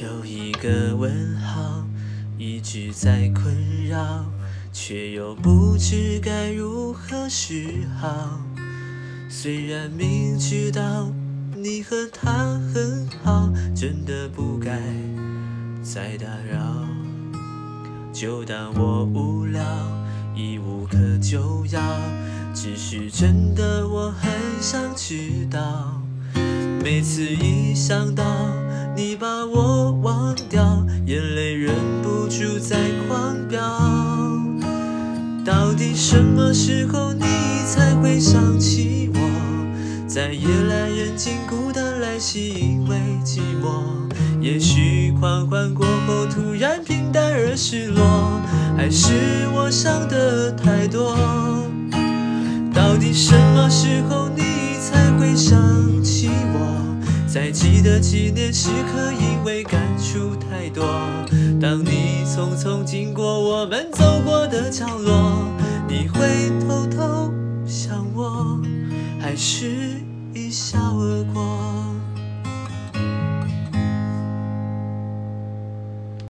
有一个问号一直在困扰，却又不知该如何是好。虽然明知道你和他很好，真的不该再打扰。就当我无聊，已无可救药，只是真的我很想知道。每次一想到你把我忘掉，眼泪忍不住在狂飙。到底什么时候你才会想起我？在夜阑人静，孤单来袭，因为寂寞。也许狂欢过后，突然平淡而失落，还是我想的太多？到底什么时候你？在记得纪念时刻，因为感触太多。当你匆匆经过我们走过的角落，你会偷偷想我，还是一笑而过？